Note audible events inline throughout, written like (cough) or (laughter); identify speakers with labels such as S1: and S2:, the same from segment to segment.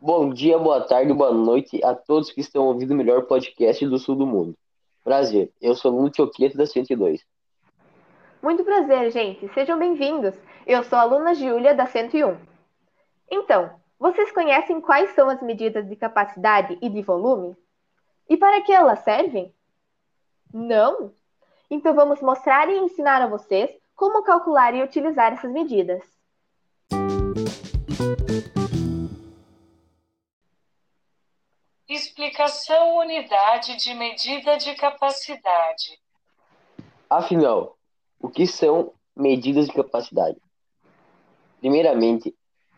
S1: Bom dia, boa tarde, boa noite a todos que estão ouvindo o melhor podcast do sul do mundo. Prazer, eu sou Lúcio Tioqueto da 102.
S2: Muito prazer, gente. Sejam bem-vindos. Eu sou a aluna Júlia da 101. Então, vocês conhecem quais são as medidas de capacidade e de volume? E para que elas servem? Não? Então vamos mostrar e ensinar a vocês como calcular e utilizar essas medidas.
S3: Explicação unidade de medida de capacidade.
S1: Afinal, o que são medidas de capacidade? Primeiramente,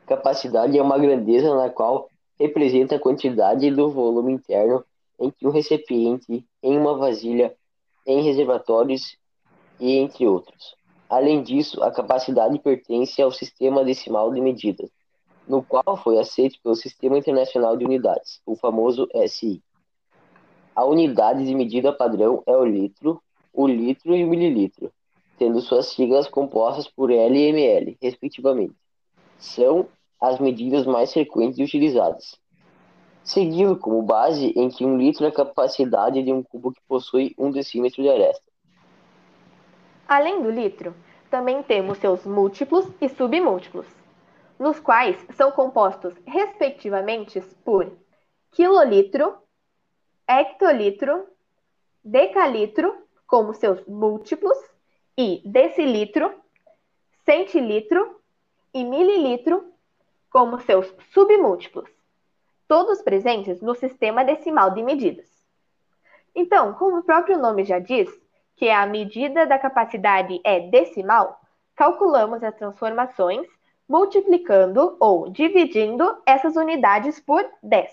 S1: capacidade é uma grandeza na qual representa a quantidade do volume interno em que um recipiente, em uma vasilha, em reservatórios e entre outros. Além disso, a capacidade pertence ao sistema decimal de medidas, no qual foi aceito pelo Sistema Internacional de Unidades, o famoso SI. A unidade de medida padrão é o litro, o litro e o mililitro, tendo suas siglas compostas por L e ml, respectivamente. São as medidas mais frequentes e utilizadas. Seguindo como base em que um litro é a capacidade de um cubo que possui um decímetro de aresta.
S2: Além do litro, também temos seus múltiplos e submúltiplos nos quais são compostos, respectivamente, por quilolitro, hectolitro, decalitro, como seus múltiplos, e decilitro, centilitro e mililitro, como seus submúltiplos, todos presentes no sistema decimal de medidas. Então, como o próprio nome já diz, que a medida da capacidade é decimal, calculamos as transformações multiplicando ou dividindo essas unidades por 10.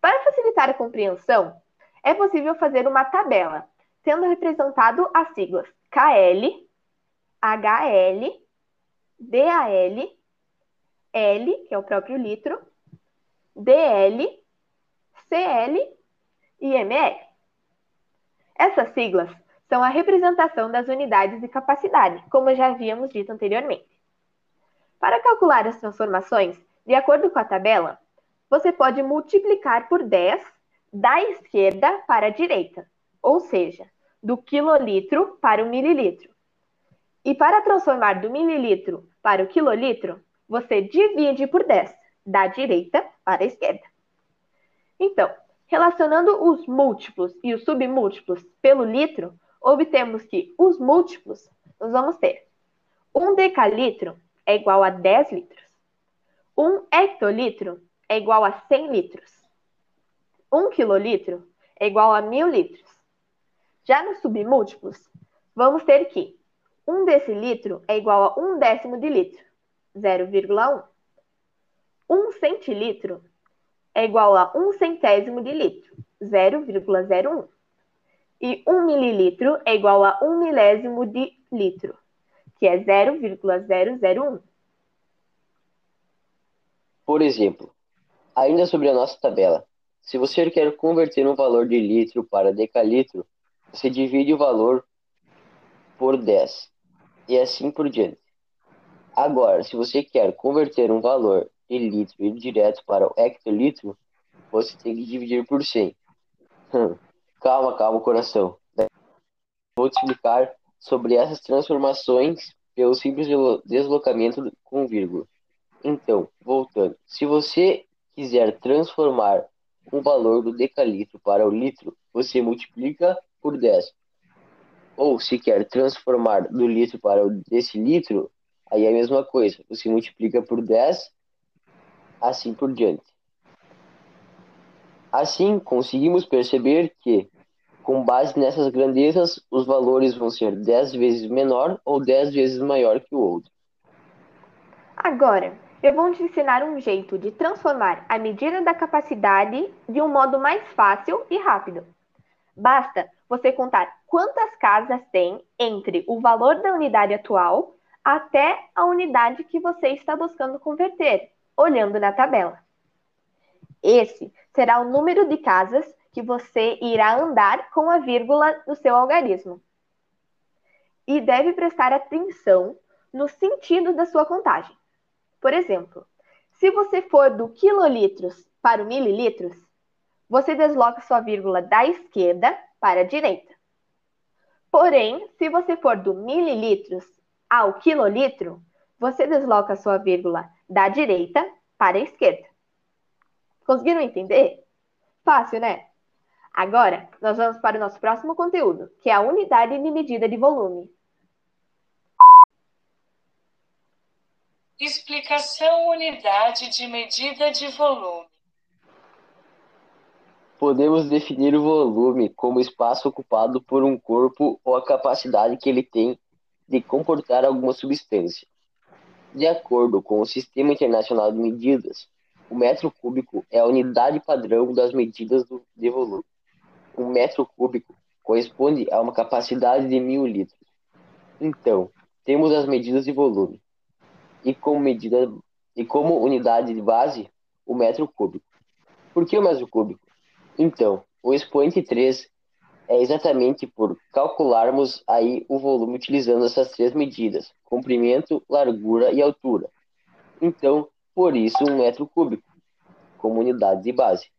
S2: Para facilitar a compreensão, é possível fazer uma tabela, tendo representado as siglas KL, HL, DAL, L, que é o próprio litro, DL, CL e ML. Essas siglas são a representação das unidades de capacidade, como já havíamos dito anteriormente. Para calcular as transformações, de acordo com a tabela, você pode multiplicar por 10 da esquerda para a direita, ou seja, do quilolitro para o mililitro. E para transformar do mililitro para o quilolitro, você divide por 10, da direita para a esquerda. Então, relacionando os múltiplos e os submúltiplos pelo litro, obtemos que os múltiplos nós vamos ter 1 decalitro é igual a 10 litros. Um hectolitro é igual a 100 litros. Um quilolitro é igual a 1000 litros. Já nos submúltiplos, vamos ter que 1 decilitro é igual a 1 décimo de litro, 0,1. 1 centilitro é igual a 1 centésimo de litro, 0,01. E 1 mililitro é igual a 1 milésimo de litro, que é 0,001.
S1: Por exemplo, ainda sobre a nossa tabela, se você quer converter um valor de litro para decalitro, você divide o valor por 10 e assim por diante. Agora, se você quer converter um valor de litro direto para o hectolitro, você tem que dividir por 100. Hum, calma, calma, coração. Vou te explicar sobre essas transformações pelo simples deslocamento com vírgula. Então, voltando, se você quiser transformar um valor do decalitro para o litro, você multiplica por 10. Ou se quer transformar do litro para o decilitro, aí é a mesma coisa, você multiplica por 10, assim por diante. Assim, conseguimos perceber que com base nessas grandezas, os valores vão ser 10 vezes menor ou 10 vezes maior que o outro.
S2: Agora, eu vou te ensinar um jeito de transformar a medida da capacidade de um modo mais fácil e rápido. Basta você contar quantas casas tem entre o valor da unidade atual até a unidade que você está buscando converter, olhando na tabela. Esse será o número de casas que você irá andar com a vírgula do seu algarismo. E deve prestar atenção no sentido da sua contagem. Por exemplo, se você for do quilolitros para o mililitros, você desloca sua vírgula da esquerda para a direita. Porém, se você for do mililitros ao quilolitro, você desloca sua vírgula da direita para a esquerda. Conseguiram entender? Fácil, né? Agora, nós vamos para o nosso próximo conteúdo, que é a unidade de medida de volume.
S3: Explicação unidade de medida de volume.
S1: Podemos definir o volume como espaço ocupado por um corpo ou a capacidade que ele tem de comportar alguma substância. De acordo com o Sistema Internacional de Medidas, o metro cúbico é a unidade padrão das medidas do, de volume. Um metro cúbico corresponde a uma capacidade de mil litros. Então, temos as medidas de volume e como medida e como unidade de base o metro cúbico. Por que o metro cúbico? Então, o expoente 3 é exatamente por calcularmos aí o volume utilizando essas três medidas, comprimento, largura e altura. Então, por isso um metro cúbico, como unidade de base.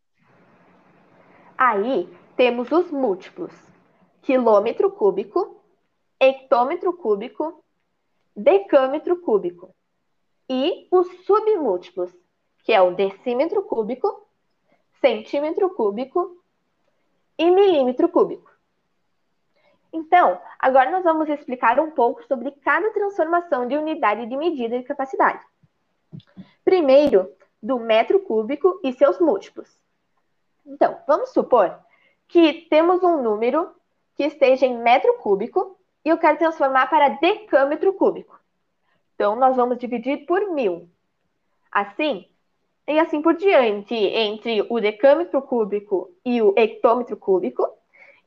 S2: Aí temos os múltiplos: quilômetro cúbico, hectômetro cúbico, decâmetro cúbico. E os submúltiplos, que é o decímetro cúbico, centímetro cúbico e milímetro cúbico. Então, agora nós vamos explicar um pouco sobre cada transformação de unidade de medida de capacidade. Primeiro, do metro cúbico e seus múltiplos. Então, vamos supor que temos um número que esteja em metro cúbico e eu quero transformar para decâmetro cúbico. Então, nós vamos dividir por mil. Assim, e assim por diante, entre o decâmetro cúbico e o hectômetro cúbico,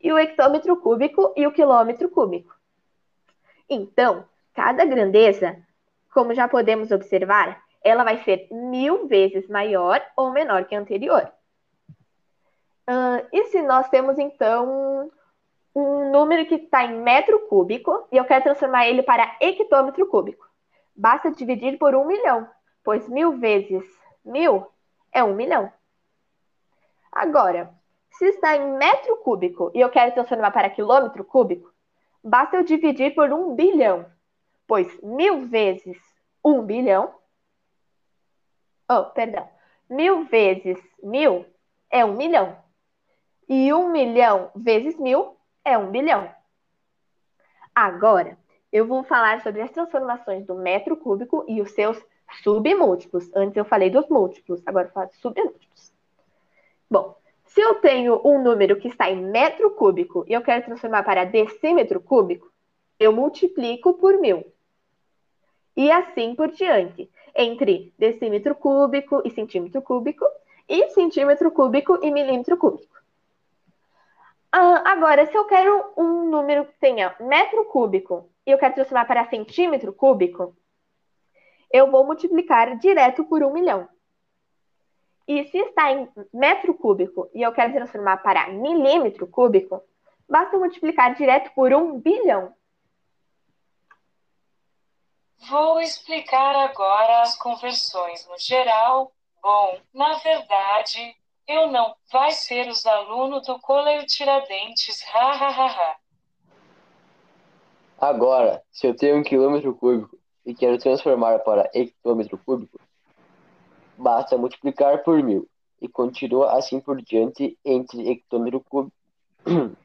S2: e o hectômetro cúbico e o quilômetro cúbico. Então, cada grandeza, como já podemos observar, ela vai ser mil vezes maior ou menor que a anterior. Uh, e se nós temos, então, um número que está em metro cúbico e eu quero transformar ele para hectômetro cúbico? Basta dividir por um milhão, pois mil vezes mil é um milhão. Agora, se está em metro cúbico e eu quero transformar para quilômetro cúbico, basta eu dividir por um bilhão, pois mil vezes um bilhão. Oh, perdão. Mil vezes mil é um milhão. E um milhão vezes mil é um bilhão. Agora, eu vou falar sobre as transformações do metro cúbico e os seus submúltiplos. Antes eu falei dos múltiplos, agora eu falo submúltiplos. Bom, se eu tenho um número que está em metro cúbico e eu quero transformar para decímetro cúbico, eu multiplico por mil. E assim por diante, entre decímetro cúbico e centímetro cúbico, e centímetro cúbico e milímetro cúbico. Ah, agora, se eu quero um número que tenha metro cúbico e eu quero transformar para centímetro cúbico, eu vou multiplicar direto por um milhão. E se está em metro cúbico e eu quero transformar para milímetro cúbico, basta multiplicar direto por um bilhão.
S3: Vou explicar agora as conversões no geral. Bom, na verdade, eu não. Vai ser os alunos do Colégio Tiradentes. Ha, ha, ha, ha.
S1: Agora, se eu tenho um quilômetro cúbico e quero transformar para hectômetro cúbico, basta multiplicar por mil e continua assim por diante entre hectômetro cúbico, (clears throat)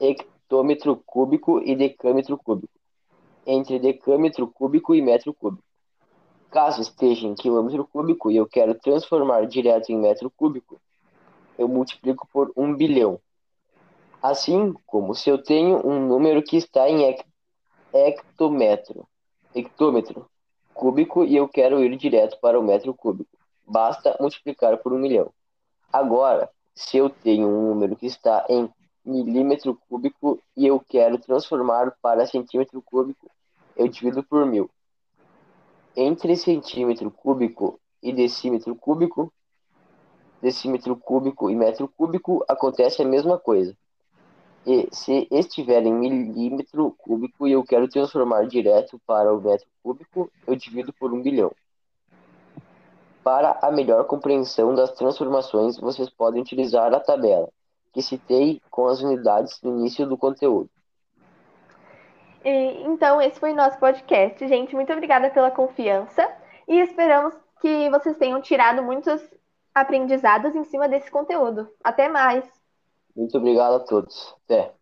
S1: hectômetro cúbico e decâmetro cúbico, entre decâmetro cúbico e metro cúbico. Caso esteja em quilômetro cúbico e eu quero transformar direto em metro cúbico, eu multiplico por um bilhão. Assim como se eu tenho um número que está em hectômetro hectômetro cúbico e eu quero ir direto para o metro cúbico. Basta multiplicar por um milhão. Agora, se eu tenho um número que está em milímetro cúbico e eu quero transformar para centímetro cúbico, eu divido por mil. Entre centímetro cúbico e decímetro cúbico, decímetro cúbico e metro cúbico, acontece a mesma coisa. E se estiver em milímetro cúbico e eu quero transformar direto para o metro cúbico, eu divido por um bilhão. Para a melhor compreensão das transformações, vocês podem utilizar a tabela que citei com as unidades no início do conteúdo.
S2: E, então, esse foi nosso podcast. Gente, muito obrigada pela confiança e esperamos que vocês tenham tirado muitos aprendizados em cima desse conteúdo. Até mais!
S1: Muito obrigado a todos. Até!